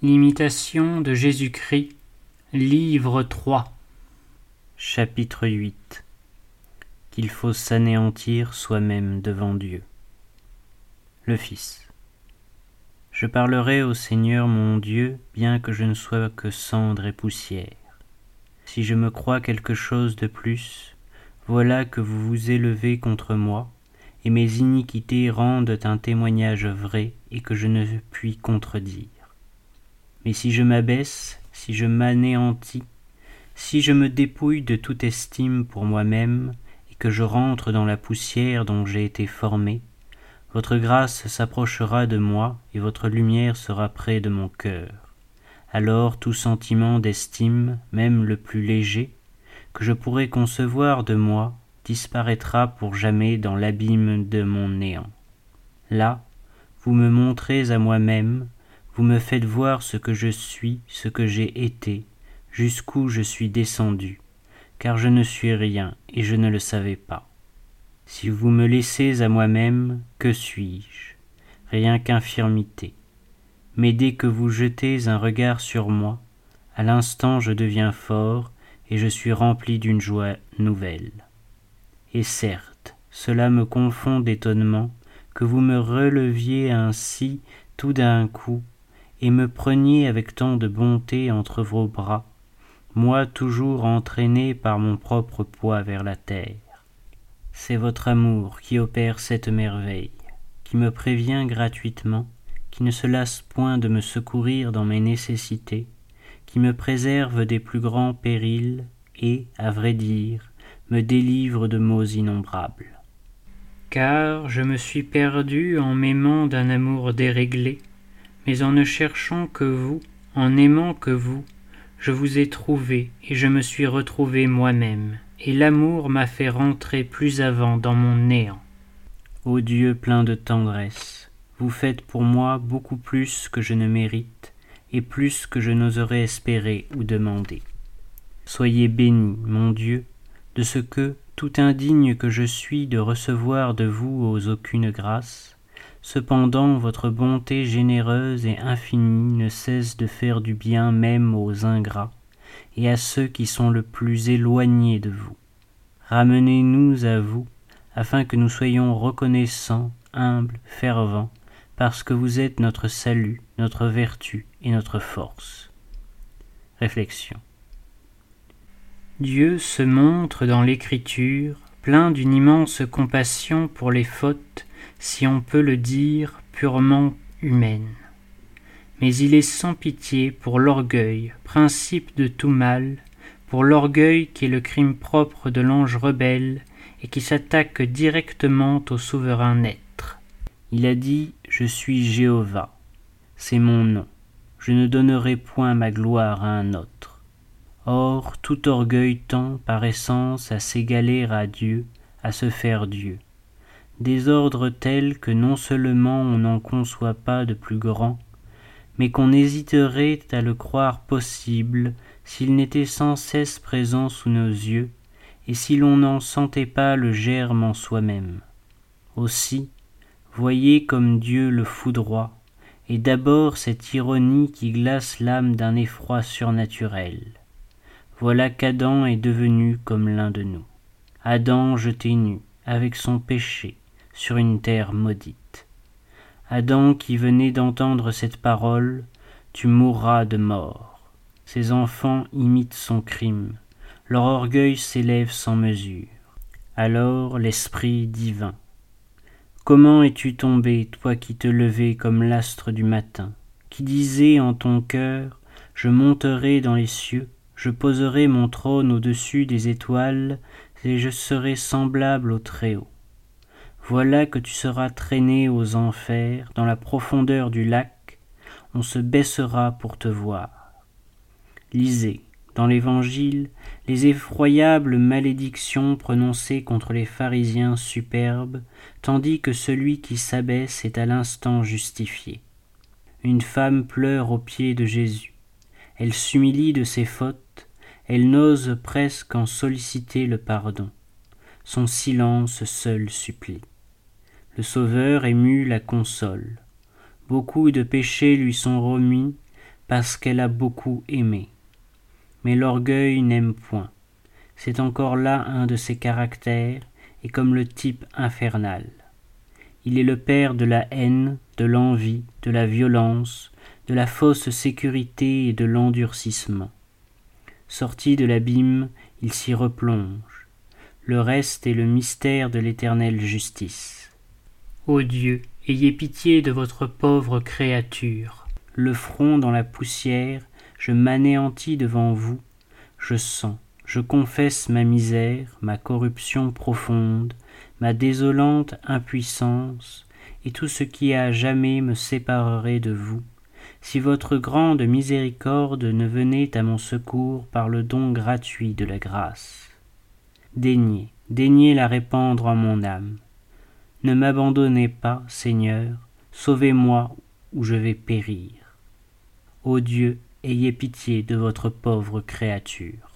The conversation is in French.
L'imitation de Jésus-Christ, livre 3 Chapitre 8 Qu'il faut s'anéantir soi-même devant Dieu. Le Fils. Je parlerai au Seigneur mon Dieu, bien que je ne sois que cendre et poussière. Si je me crois quelque chose de plus, voilà que vous vous élevez contre moi, et mes iniquités rendent un témoignage vrai et que je ne puis contredire. Mais si je m'abaisse, si je m'anéantis, si je me dépouille de toute estime pour moi-même, et que je rentre dans la poussière dont j'ai été formé, votre grâce s'approchera de moi, et votre lumière sera près de mon cœur. Alors tout sentiment d'estime, même le plus léger, que je pourrais concevoir de moi, disparaîtra pour jamais dans l'abîme de mon néant. Là, vous me montrez à moi-même, vous me faites voir ce que je suis, ce que j'ai été, jusqu'où je suis descendu, car je ne suis rien et je ne le savais pas. Si vous me laissez à moi-même, que suis-je? Rien qu'infirmité. Mais dès que vous jetez un regard sur moi, à l'instant je deviens fort et je suis rempli d'une joie nouvelle. Et certes, cela me confond d'étonnement que vous me releviez ainsi tout d'un coup et me preniez avec tant de bonté entre vos bras, moi toujours entraîné par mon propre poids vers la terre. C'est votre amour qui opère cette merveille, qui me prévient gratuitement, qui ne se lasse point de me secourir dans mes nécessités, qui me préserve des plus grands périls et, à vrai dire, me délivre de maux innombrables. Car je me suis perdu en m'aimant d'un amour déréglé, mais en ne cherchant que vous, en aimant que vous, je vous ai trouvé et je me suis retrouvé moi-même, et l'amour m'a fait rentrer plus avant dans mon néant. Ô Dieu plein de tendresse, vous faites pour moi beaucoup plus que je ne mérite, et plus que je n'oserais espérer ou demander. Soyez béni, mon Dieu, de ce que, tout indigne que je suis de recevoir de vous aux aucune grâce, Cependant votre bonté généreuse et infinie ne cesse de faire du bien même aux ingrats et à ceux qui sont le plus éloignés de vous. Ramenez-nous à vous, afin que nous soyons reconnaissants, humbles, fervents, parce que vous êtes notre salut, notre vertu et notre force. Réflexion. Dieu se montre dans l'Écriture plein d'une immense compassion pour les fautes si on peut le dire, purement humaine. Mais il est sans pitié pour l'orgueil, principe de tout mal, pour l'orgueil qui est le crime propre de l'ange rebelle et qui s'attaque directement au souverain être. Il a dit Je suis Jéhovah, c'est mon nom, je ne donnerai point ma gloire à un autre. Or, tout orgueil tend par essence à s'égaler à Dieu, à se faire Dieu désordre tel que non seulement on n'en conçoit pas de plus grand, mais qu'on hésiterait à le croire possible s'il n'était sans cesse présent sous nos yeux, et si l'on n'en sentait pas le germe en soi-même. Aussi, voyez comme Dieu le foudroie, et d'abord cette ironie qui glace l'âme d'un effroi surnaturel. Voilà qu'Adam est devenu comme l'un de nous. Adam jeté nu, avec son péché, sur une terre maudite. Adam qui venait d'entendre cette parole, tu mourras de mort. Ses enfants imitent son crime, leur orgueil s'élève sans mesure. Alors l'Esprit divin. Comment es-tu tombé, toi qui te levais comme l'astre du matin, qui disais en ton cœur, je monterai dans les cieux, je poserai mon trône au-dessus des étoiles, et je serai semblable au Très-Haut. Voilà que tu seras traîné aux enfers, dans la profondeur du lac, on se baissera pour te voir. Lisez, dans l'Évangile, les effroyables malédictions prononcées contre les pharisiens superbes, tandis que celui qui s'abaisse est à l'instant justifié. Une femme pleure aux pieds de Jésus. Elle s'humilie de ses fautes, elle n'ose presque en solliciter le pardon. Son silence seul supplie. Le Sauveur ému la console. Beaucoup de péchés lui sont remis, parce qu'elle a beaucoup aimé. Mais l'orgueil n'aime point. C'est encore là un de ses caractères, et comme le type infernal. Il est le père de la haine, de l'envie, de la violence, de la fausse sécurité et de l'endurcissement. Sorti de l'abîme, il s'y replonge. Le reste est le mystère de l'éternelle justice. Ô Dieu, ayez pitié de votre pauvre créature. Le front dans la poussière, je m'anéantis devant vous, je sens, je confesse ma misère, ma corruption profonde, ma désolante impuissance, et tout ce qui à jamais me séparerait de vous, si votre grande miséricorde ne venait à mon secours par le don gratuit de la grâce. Daignez, daignez la répandre en mon âme. Ne m'abandonnez pas, Seigneur, sauvez-moi ou je vais périr. Ô Dieu, ayez pitié de votre pauvre créature.